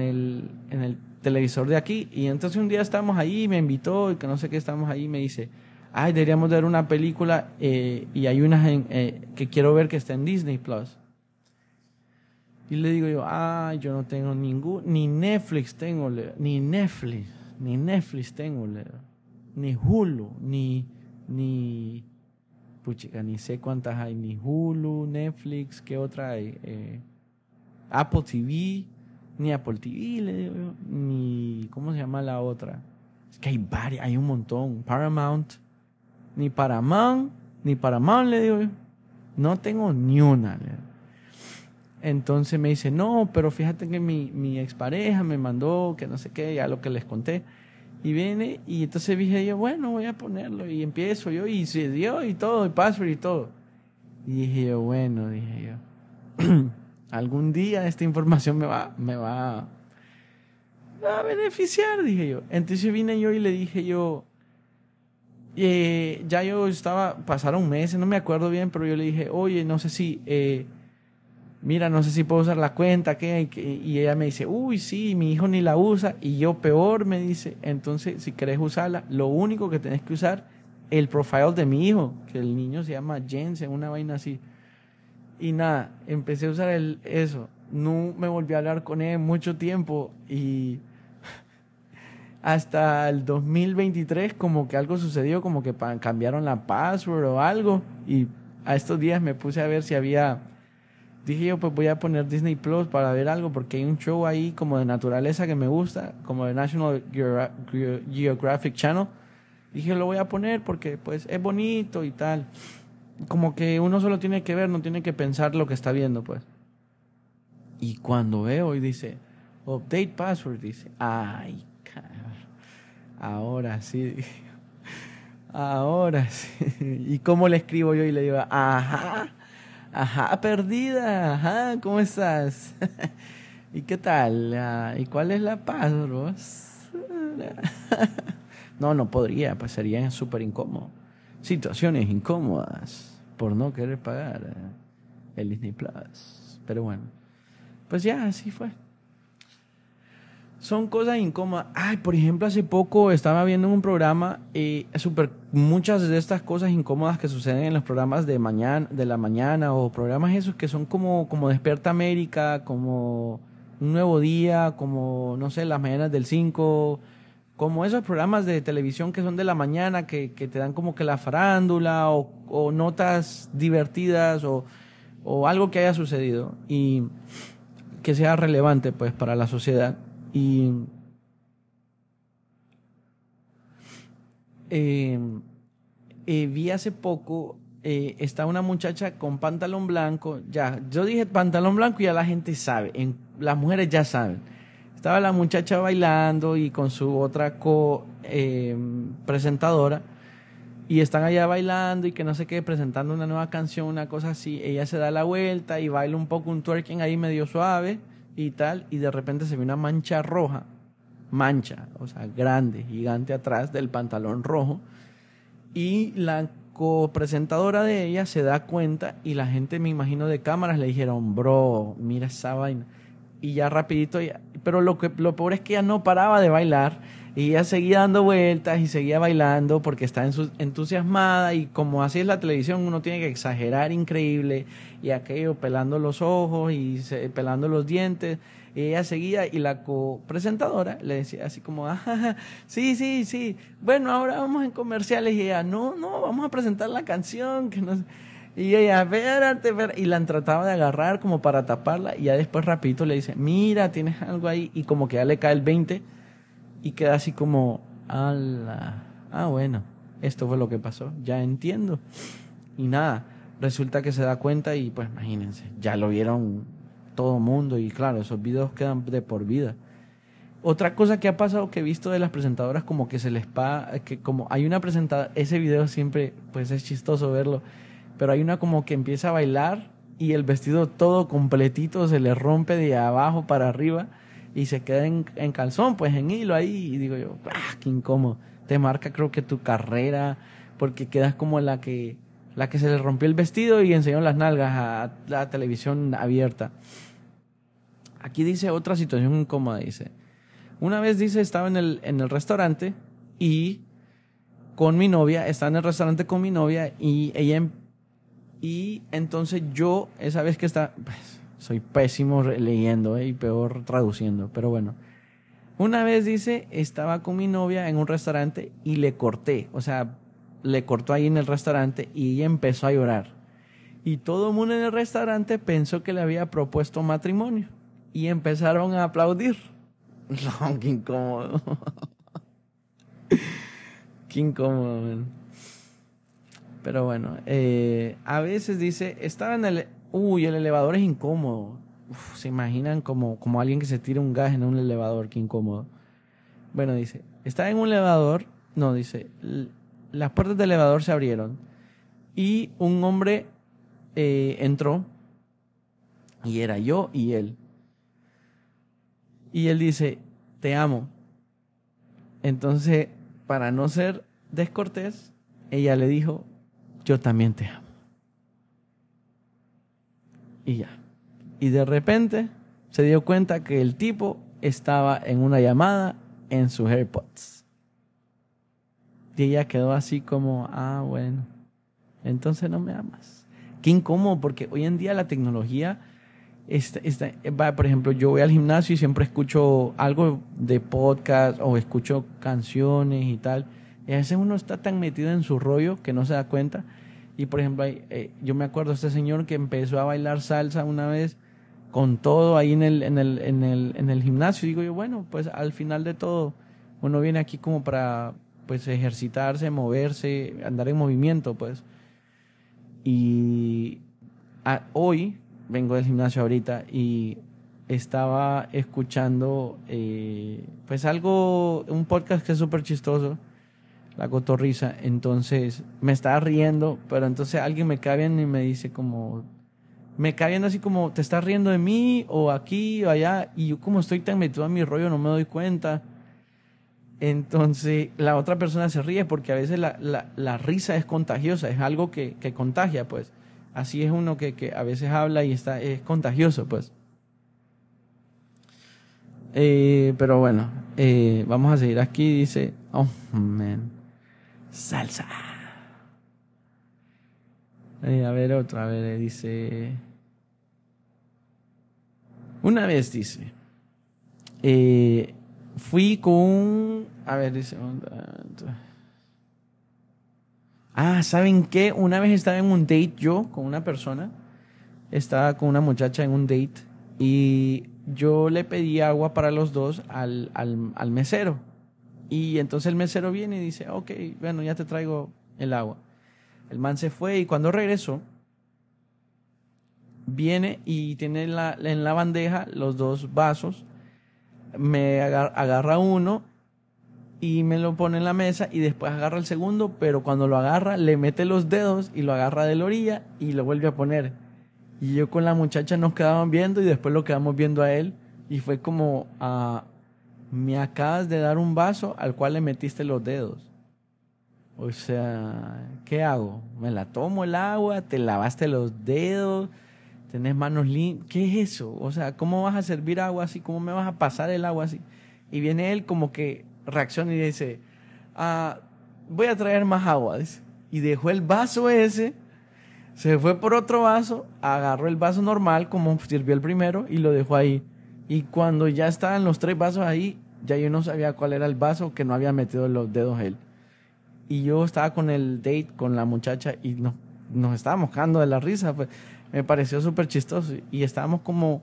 Speaker 1: el, televisor de aquí. Y entonces un día estamos ahí, me invitó y que no sé qué, estamos ahí me dice, ay, deberíamos ver una película eh, y hay una eh, que quiero ver que está en Disney Plus. Y le digo yo, ah, yo no tengo ningún, ni Netflix tengo, ni Netflix, ni Netflix tengo, ni Hulu, ni, ni, puchica, ni sé cuántas hay, ni Hulu, Netflix, ¿qué otra hay? Eh, Apple TV, ni Apple TV, le digo yo, ni, ¿cómo se llama la otra? Es que hay varias, hay un montón, Paramount, ni Paramount, ni Paramount, le digo yo, no tengo ni una, le digo. Entonces me dice, no, pero fíjate que mi, mi expareja me mandó, que no sé qué, ya lo que les conté. Y viene, y entonces dije yo, bueno, voy a ponerlo. Y empiezo yo, y se dio, y todo, y password y todo. Y dije yo, bueno, dije yo, algún día esta información me va, me va, a beneficiar, dije yo. Entonces vine yo y le dije yo, eh, ya yo estaba, pasaron meses, no me acuerdo bien, pero yo le dije, oye, no sé si... Eh, mira, no sé si puedo usar la cuenta, ¿qué? Y ella me dice, uy, sí, mi hijo ni la usa, y yo peor me dice, entonces si querés usarla, lo único que tenés que usar, el profile de mi hijo, que el niño se llama Jensen, una vaina así. Y nada, empecé a usar el, eso. No me volví a hablar con él mucho tiempo y hasta el 2023 como que algo sucedió, como que cambiaron la password o algo y a estos días me puse a ver si había dije yo, pues voy a poner Disney Plus para ver algo, porque hay un show ahí como de naturaleza que me gusta, como de National Geographic Channel. Dije, lo voy a poner porque pues es bonito y tal. Como que uno solo tiene que ver, no tiene que pensar lo que está viendo, pues. Y cuando veo y dice, update password, dice, ay, ahora sí. Ahora sí. ¿Y cómo le escribo yo y le digo, ajá? Ajá, perdida. Ajá, ¿cómo estás? ¿Y qué tal? Ah, ¿Y cuál es la paz, no, no podría, pues sería súper incómodo. Situaciones incómodas por no querer pagar eh, el Disney Plus. Pero bueno, pues ya, así fue son cosas incómodas. Ay, por ejemplo, hace poco estaba viendo un programa y eh, super, muchas de estas cosas incómodas que suceden en los programas de mañana, de la mañana o programas esos que son como, como Despierta América, como Un Nuevo Día, como, no sé, las mañanas del 5, como esos programas de televisión que son de la mañana, que, que te dan como que la farándula o, o notas divertidas o, o algo que haya sucedido y que sea relevante pues para la sociedad. Y eh, eh, vi hace poco, eh, está una muchacha con pantalón blanco, ya, yo dije pantalón blanco y ya la gente sabe, en, las mujeres ya saben. Estaba la muchacha bailando y con su otra co presentadora y están allá bailando y que no sé qué, presentando una nueva canción, una cosa así. Ella se da la vuelta y baila un poco un twerking ahí medio suave y tal, y de repente se ve una mancha roja, mancha, o sea, grande, gigante atrás del pantalón rojo, y la copresentadora de ella se da cuenta y la gente, me imagino, de cámaras le dijeron, bro, mira esa vaina. Y ya rapidito, pero lo, que, lo peor es que ella no paraba de bailar y ella seguía dando vueltas y seguía bailando porque está entusiasmada y como así es la televisión, uno tiene que exagerar increíble y aquello pelando los ojos y pelando los dientes. Y ella seguía y la copresentadora le decía así como, ah, sí, sí, sí, bueno, ahora vamos en comerciales y ella, no, no, vamos a presentar la canción, que no Y ella, espérate, espérate, y la trataba de agarrar como para taparla y ya después rapidito le dice, mira, tienes algo ahí y como que ya le cae el 20 y queda así como, ala, ah, bueno, esto fue lo que pasó, ya entiendo. Y nada, resulta que se da cuenta y pues imagínense, ya lo vieron todo mundo y claro, esos videos quedan de por vida. Otra cosa que ha pasado que he visto de las presentadoras como que se les pa que como hay una presentadora, ese video siempre pues es chistoso verlo, pero hay una como que empieza a bailar y el vestido todo completito se le rompe de abajo para arriba y se queda en, en calzón, pues en hilo ahí. Y digo yo, ¡ah, qué incómodo! Te marca creo que tu carrera, porque quedas como la que, la que se le rompió el vestido y enseñó las nalgas a la televisión abierta. Aquí dice otra situación incómoda, dice. Una vez dice, estaba en el, en el restaurante y con mi novia, estaba en el restaurante con mi novia y ella... Em, y entonces yo, esa vez que está... Pues, soy pésimo leyendo eh, y peor traduciendo, pero bueno. Una vez dice, estaba con mi novia en un restaurante y le corté, o sea, le cortó ahí en el restaurante y empezó a llorar. Y todo el mundo en el restaurante pensó que le había propuesto matrimonio y empezaron a aplaudir. No, qué incómodo. qué incómodo, Pero bueno, eh, a veces dice, estaba en el... Uy, el elevador es incómodo. se imaginan como, como alguien que se tira un gas en un elevador, qué incómodo. Bueno, dice, estaba en un elevador, no, dice, las puertas del elevador se abrieron y un hombre eh, entró y era yo y él. Y él dice, te amo. Entonces, para no ser descortés, ella le dijo, yo también te amo. Y ya. Y de repente se dio cuenta que el tipo estaba en una llamada en sus AirPods. Y ella quedó así como, ah, bueno, entonces no me amas. Qué incómodo, porque hoy en día la tecnología por ejemplo, yo voy al gimnasio y siempre escucho algo de podcast o escucho canciones y tal. Y a veces uno está tan metido en su rollo que no se da cuenta. Y por ejemplo, eh, yo me acuerdo de este señor que empezó a bailar salsa una vez con todo ahí en el, en el, en el, en el gimnasio. Y digo yo, bueno, pues al final de todo, uno viene aquí como para pues ejercitarse, moverse, andar en movimiento, pues. Y hoy vengo del gimnasio ahorita y estaba escuchando eh, pues algo, un podcast que es súper chistoso, La Cotorrisa, entonces me estaba riendo, pero entonces alguien me cae bien y me dice como, me cae viendo así como, ¿te estás riendo de mí o aquí o allá? Y yo como estoy tan metido en mi rollo no me doy cuenta. Entonces la otra persona se ríe porque a veces la, la, la risa es contagiosa, es algo que, que contagia pues así es uno que, que, a veces habla y está, es contagioso, pues. Eh, pero bueno, eh, vamos a seguir aquí. Dice, oh, man, salsa. Eh, a ver, otra, a ver, dice. Una vez dice, fui con, a ver, dice, Ah, ¿saben qué? Una vez estaba en un date yo con una persona. Estaba con una muchacha en un date y yo le pedí agua para los dos al, al, mesero. Y entonces el mesero viene y dice, ok, bueno, ya te traigo el agua. El man se fue y cuando regresó, viene y tiene en la, en la bandeja los dos vasos. Me agarra uno y me lo pone en la mesa y después agarra el segundo, pero cuando lo agarra le mete los dedos y lo agarra de la orilla y lo vuelve a poner. Y yo con la muchacha nos quedaban viendo y después lo quedamos viendo a él y fue como, ah, me acabas de dar un vaso al cual le metiste los dedos. O sea, ¿qué hago? ¿Me la tomo el agua? ¿Te lavaste los dedos? ¿Tenés manos limpias? ¿Qué es eso? O sea, ¿cómo vas a servir agua así? ¿Cómo me vas a pasar el agua así? Y viene él como que reacciona y dice, ah, voy a traer más agua. Y dejó el vaso ese, se fue por otro vaso, agarró el vaso normal como sirvió el primero y lo dejó ahí. Y cuando ya estaban los tres vasos ahí, ya yo no sabía cuál era el vaso que no había metido los dedos él. Y yo estaba con el date con la muchacha y nos, nos estábamos cagando de la risa. Pues me pareció súper chistoso. Y estábamos como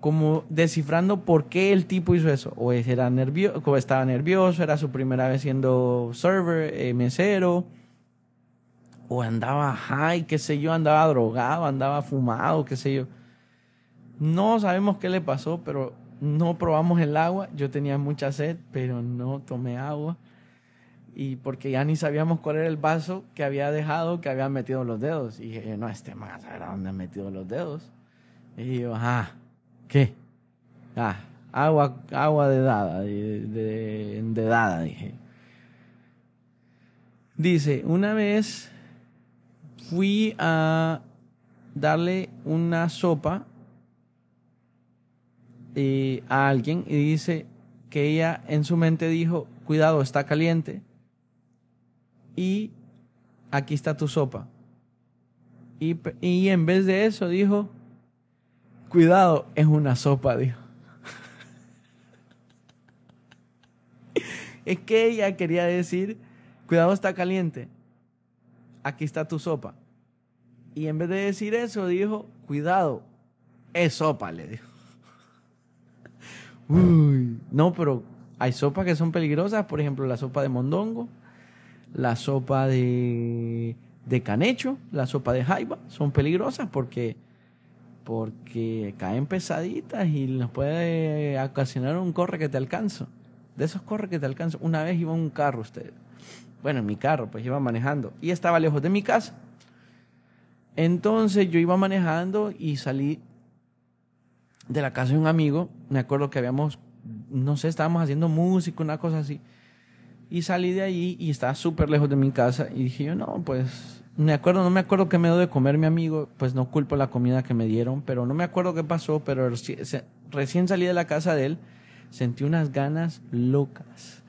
Speaker 1: como descifrando por qué el tipo hizo eso. O era nervioso, o estaba nervioso, era su primera vez siendo server, eh, mesero, o andaba high, qué sé yo, andaba drogado, andaba fumado, qué sé yo. No sabemos qué le pasó, pero no probamos el agua. Yo tenía mucha sed, pero no tomé agua. Y porque ya ni sabíamos cuál era el vaso que había dejado, que había metido los dedos. Y dije, no, este más, a dónde ha metido los dedos. Y yo, ajá, ¿qué? Ah, agua, agua de dada, de, de, de dada, dije. Dice, una vez fui a darle una sopa eh, a alguien y dice que ella en su mente dijo, cuidado, está caliente y aquí está tu sopa. Y, y en vez de eso dijo, cuidado, es una sopa, dijo. es que ella quería decir, cuidado, está caliente, aquí está tu sopa. Y en vez de decir eso, dijo, cuidado, es sopa, le dijo. Uy, no, pero hay sopas que son peligrosas, por ejemplo, la sopa de mondongo, la sopa de, de canecho, la sopa de jaiba, son peligrosas porque, porque caen pesaditas y nos puede ocasionar un corre que te alcanzo. De esos corre que te alcanzo. Una vez iba en un carro usted, bueno, en mi carro, pues iba manejando y estaba lejos de mi casa. Entonces yo iba manejando y salí de la casa de un amigo. Me acuerdo que habíamos, no sé, estábamos haciendo música, una cosa así. Y salí de ahí y estaba súper lejos de mi casa. Y dije yo, no, pues, me acuerdo, no me acuerdo qué me dio de comer mi amigo. Pues no culpo la comida que me dieron, pero no me acuerdo qué pasó. Pero recién salí de la casa de él, sentí unas ganas locas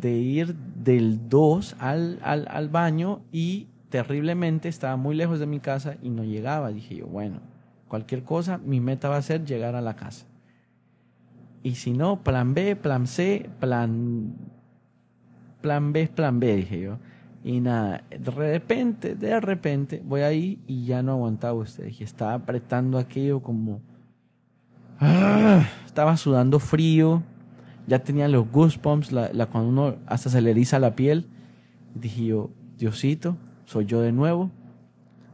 Speaker 1: de ir del 2 al, al, al baño y terriblemente estaba muy lejos de mi casa y no llegaba. Dije yo, bueno, cualquier cosa, mi meta va a ser llegar a la casa. Y si no, plan B, plan C, plan, plan B plan B, dije yo. Y nada, de repente, de repente, voy ahí y ya no aguantaba usted. Dije, estaba apretando aquello como... ¡Ah! Estaba sudando frío, ya tenía los goosebumps, la, cuando uno hasta se le eriza la piel. Dije yo, Diosito, soy yo de nuevo,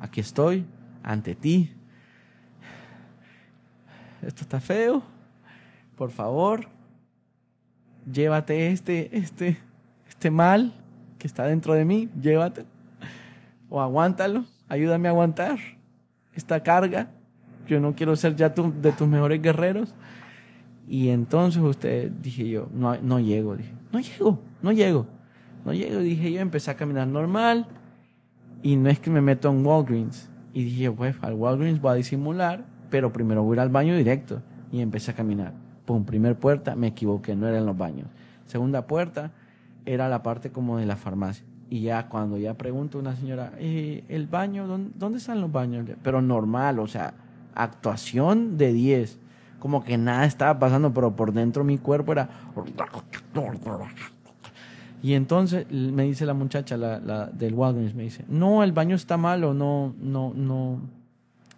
Speaker 1: aquí estoy, ante ti. Esto está feo, por favor, llévate este, este, este mal que está dentro de mí, llévate, o aguántalo, ayúdame a aguantar esta carga. Yo no quiero ser ya tu, de tus mejores guerreros. Y entonces usted, dije yo, no, no llego, dije, no llego, no llego, no llego. Dije yo, empecé a caminar normal, y no es que me meto en Walgreens. Y dije, pues al Walgreens voy a disimular, pero primero voy a ir al baño directo. Y empecé a caminar. Pum, primer puerta, me equivoqué, no era en los baños. Segunda puerta, era la parte como de la farmacia. Y ya cuando ya pregunto a una señora, eh, ¿el baño? ¿dónde, ¿Dónde están los baños? Pero normal, o sea, actuación de 10. Como que nada estaba pasando, pero por dentro mi cuerpo era... Y entonces me dice la muchacha la, la del Walgreens, me dice, no, el baño está malo, no, no, no,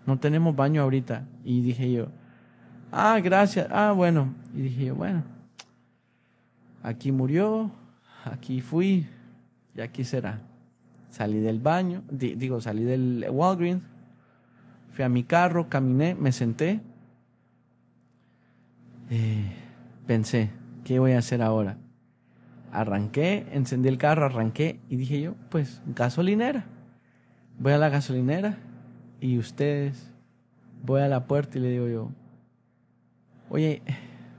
Speaker 1: no tenemos baño ahorita. Y dije yo, ah, gracias, ah, bueno. Y dije yo, bueno, aquí murió, aquí fui y aquí será. Salí del baño, digo, salí del Walgreens, fui a mi carro, caminé, me senté, eh, pensé, ¿qué voy a hacer ahora? Arranqué, encendí el carro, arranqué y dije yo, pues gasolinera. Voy a la gasolinera y ustedes, voy a la puerta y le digo yo, oye,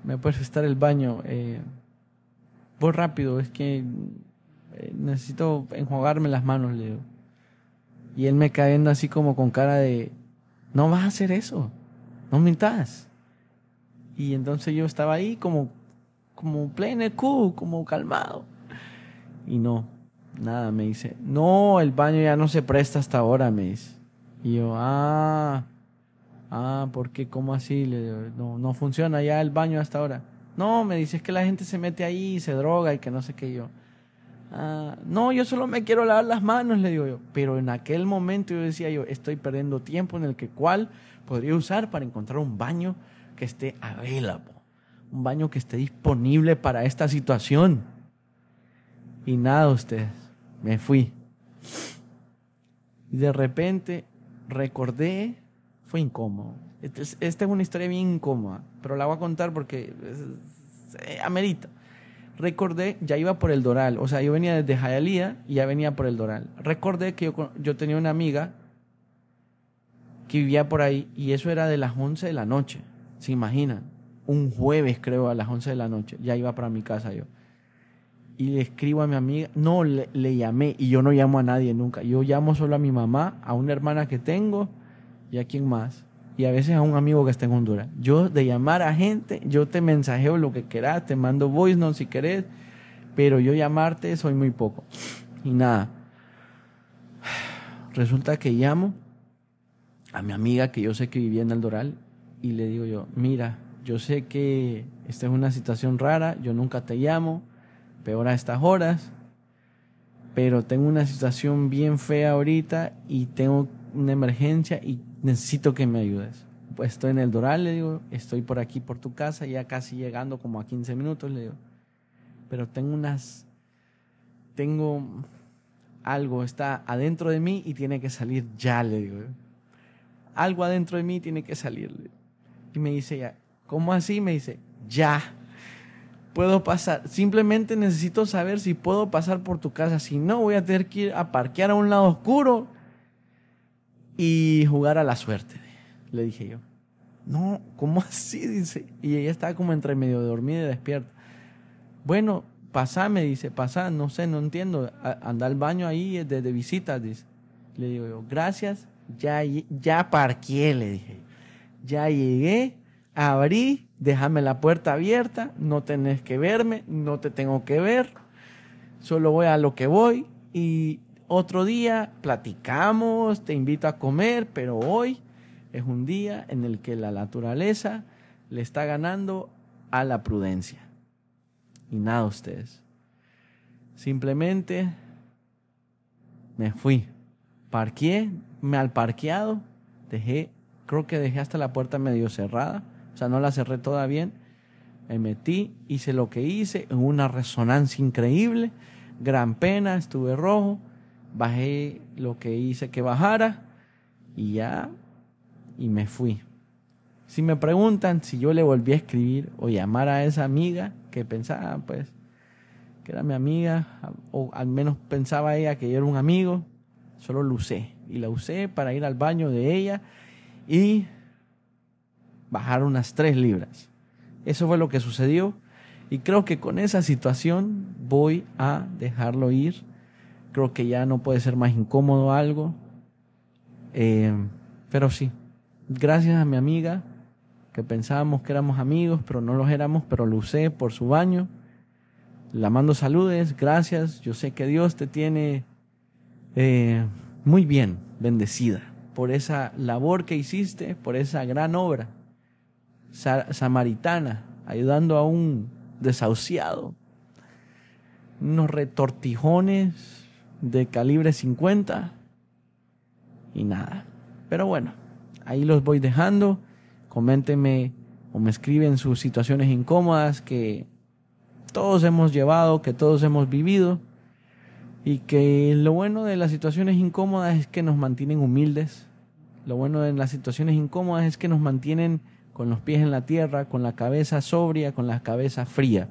Speaker 1: ¿me puedes estar el baño? Eh, voy rápido, es que eh, necesito enjuagarme las manos, le digo. Y él me cayendo así como con cara de, no vas a hacer eso, no mintas. Y entonces yo estaba ahí como como pleno cool, como calmado. Y no, nada, me dice, no, el baño ya no se presta hasta ahora, me dice. Y yo, ah, ah, ¿por qué? ¿Cómo así? No, no funciona ya el baño hasta ahora. No, me dice, es que la gente se mete ahí y se droga y que no sé qué yo. Ah, no, yo solo me quiero lavar las manos, le digo yo. Pero en aquel momento yo decía yo, estoy perdiendo tiempo en el que cual podría usar para encontrar un baño que esté available un baño que esté disponible para esta situación. Y nada, ustedes, me fui. Y de repente recordé, fue incómodo. Esta es una historia bien incómoda, pero la voy a contar porque amerita. recordé, ya iba por el Doral, o sea, yo venía desde Jayalía y ya venía por el Doral. Recordé que yo, yo tenía una amiga que vivía por ahí y eso era de las 11 de la noche, ¿se imaginan? Un jueves creo a las 11 de la noche, ya iba para mi casa yo. Y le escribo a mi amiga, no, le, llamé y yo no llamo a nadie nunca, yo llamo solo a mi mamá, a una hermana que tengo y a quién más y a veces a un amigo que está en Honduras. Yo de llamar a gente, yo te mensajeo lo que quieras, te mando voice notes si querés, pero yo llamarte soy muy poco. Y nada. Resulta que llamo a mi amiga que yo sé que vivía en el Doral y le digo yo, mira, yo sé que esta es una situación rara, yo nunca te llamo, peor a estas horas, pero tengo una situación bien fea ahorita y tengo una emergencia y necesito que me ayudes. Pues estoy en el Doral, le digo, estoy por aquí por tu casa, ya casi llegando como a 15 minutos, le digo. Pero tengo unas, tengo algo, está adentro de mí y tiene que salir ya, le digo. Algo adentro de mí tiene que salir. Y me dice ya, ¿cómo así? Me dice, ya. Puedo pasar, simplemente necesito saber si puedo pasar por tu casa. Si no, voy a tener que ir a parquear a un lado oscuro y jugar a la suerte, le dije yo. No, ¿cómo así? Dice. Y ella estaba como entre medio dormida y despierta. Bueno, pasame, dice, pasá, no sé, no entiendo. Anda al baño ahí de, de visitas, dice. Le digo yo, gracias, ya, ya parqué, le dije. Ya llegué, abrí, déjame la puerta abierta, no tenés que verme, no te tengo que ver, solo voy a lo que voy y otro día platicamos, te invito a comer, pero hoy es un día en el que la naturaleza le está ganando a la prudencia. Y nada, ustedes. Simplemente me fui. Parqué, me al parqueado, dejé, creo que dejé hasta la puerta medio cerrada, o sea, no la cerré toda bien. Me metí, hice lo que hice, una resonancia increíble, gran pena, estuve rojo bajé lo que hice que bajara y ya, y me fui. Si me preguntan si yo le volví a escribir o llamar a esa amiga que pensaba, pues, que era mi amiga, o al menos pensaba ella que yo era un amigo, solo lo usé. Y la usé para ir al baño de ella y bajar unas tres libras. Eso fue lo que sucedió. Y creo que con esa situación voy a dejarlo ir creo que ya no puede ser más incómodo algo. Eh, pero sí, gracias a mi amiga, que pensábamos que éramos amigos, pero no los éramos, pero lo usé por su baño. La mando saludes, gracias. Yo sé que Dios te tiene eh, muy bien, bendecida, por esa labor que hiciste, por esa gran obra samaritana, ayudando a un desahuciado. Unos retortijones de calibre 50 y nada. Pero bueno, ahí los voy dejando. Coméntenme o me escriben sus situaciones incómodas que todos hemos llevado, que todos hemos vivido. Y que lo bueno de las situaciones incómodas es que nos mantienen humildes. Lo bueno de las situaciones incómodas es que nos mantienen con los pies en la tierra, con la cabeza sobria, con la cabeza fría.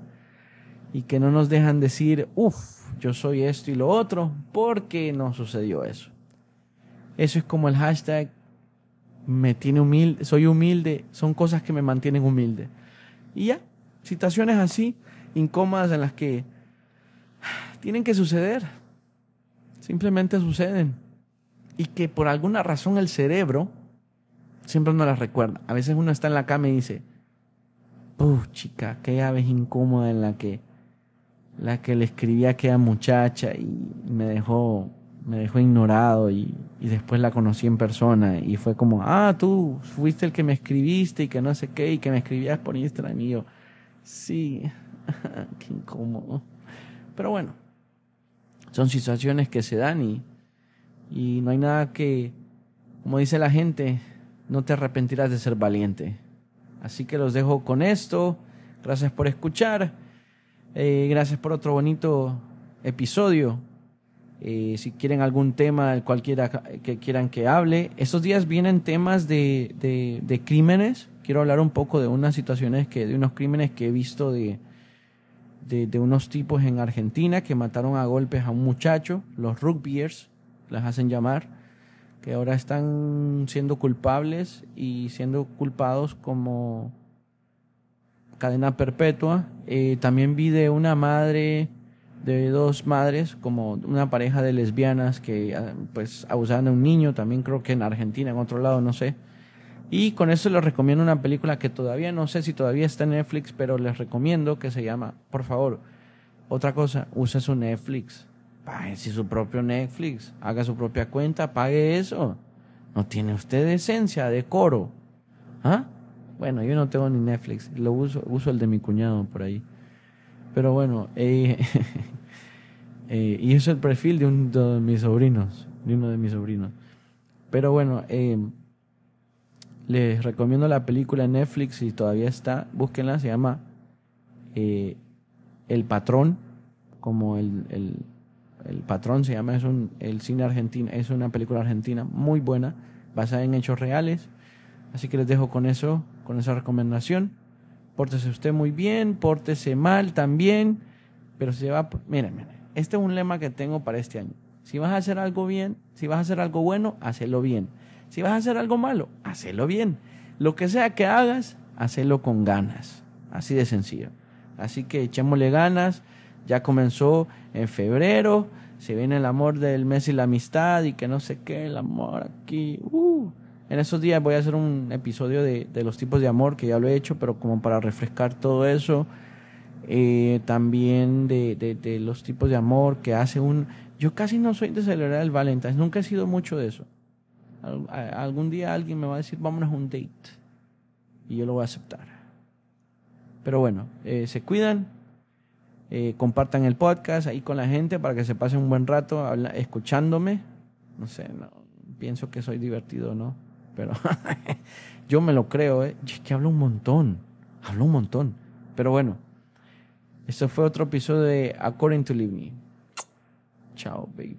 Speaker 1: Y que no nos dejan decir, uff, yo soy esto y lo otro, porque no sucedió eso. Eso es como el hashtag me tiene humilde, soy humilde, son cosas que me mantienen humilde. Y ya, situaciones así, incómodas en las que tienen que suceder. Simplemente suceden. Y que por alguna razón el cerebro siempre no las recuerda. A veces uno está en la cama y dice, Puh, chica, qué vez incómoda en la que la que le escribí a aquella muchacha y me dejó, me dejó ignorado y, y, después la conocí en persona y fue como, ah, tú fuiste el que me escribiste y que no sé qué y que me escribías por Instagram y yo, sí, qué incómodo. Pero bueno, son situaciones que se dan y, y no hay nada que, como dice la gente, no te arrepentirás de ser valiente. Así que los dejo con esto. Gracias por escuchar. Eh, gracias por otro bonito episodio. Eh, si quieren algún tema cualquiera que quieran que hable. Estos días vienen temas de, de, crímenes. Quiero hablar un poco de unas situaciones que, de unos crímenes que he visto de, de, de, unos tipos en Argentina que mataron a golpes a un muchacho, los rugbyers, las hacen llamar, que ahora están siendo culpables y siendo culpados como cadena perpetua. Eh, también vi de una madre, de dos madres, como una pareja de lesbianas que ah, pues abusaban de un niño, también creo que en Argentina, en otro lado, no sé. Y con eso les recomiendo una película que todavía no sé si todavía está en Netflix, pero les recomiendo que se llama, por favor, otra cosa, use su Netflix. Pague su propio Netflix, haga su propia cuenta, pague eso. No tiene usted esencia, decoro. ¿Ah? Bueno, yo no tengo ni Netflix, lo uso, uso el de mi cuñado por ahí. Pero bueno, eh, eh, y es el perfil de uno de mis sobrinos, de uno de mis sobrinos. Pero bueno, eh, les recomiendo la película Netflix, si todavía está, búsquenla, se llama El Patrón, como el, el, el, Patrón se llama, es un, el cine argentino, es una película argentina muy buena, basada en hechos reales. Así que les dejo con eso, con esa recomendación. Pórtese usted muy bien, pórtese mal también, pero si va, miren, miren, este es un lema que tengo para este año. Si vas a hacer algo bien, si vas a hacer algo bueno, hacelo bien. Si vas a hacer algo malo, hacelo bien. Lo que sea que hagas, hacelo con ganas. Así de sencillo. Así que echémosle ganas. Ya comenzó en febrero. Se viene el amor del mes y la amistad y que no sé qué, el amor aquí. Uh. En esos días voy a hacer un episodio de, de, los tipos de amor, que ya lo he hecho, pero como para refrescar todo eso. Eh, también de, de, los tipos de amor que hace un... Yo casi no soy de celebrar el Valentine's, nunca he sido mucho de eso. Al, algún día alguien me va a decir, vámonos a un date. Y yo lo voy a aceptar. Pero bueno, eh, se cuidan, eh, compartan el podcast ahí con la gente para que se pasen un buen rato escuchándome. No sé, no, pienso que soy divertido, ¿no? Pero yo me lo creo, ¿eh? que hablo un montón, hablo un montón. Pero bueno, esto fue otro episodio de According to Live Me. Chao, baby.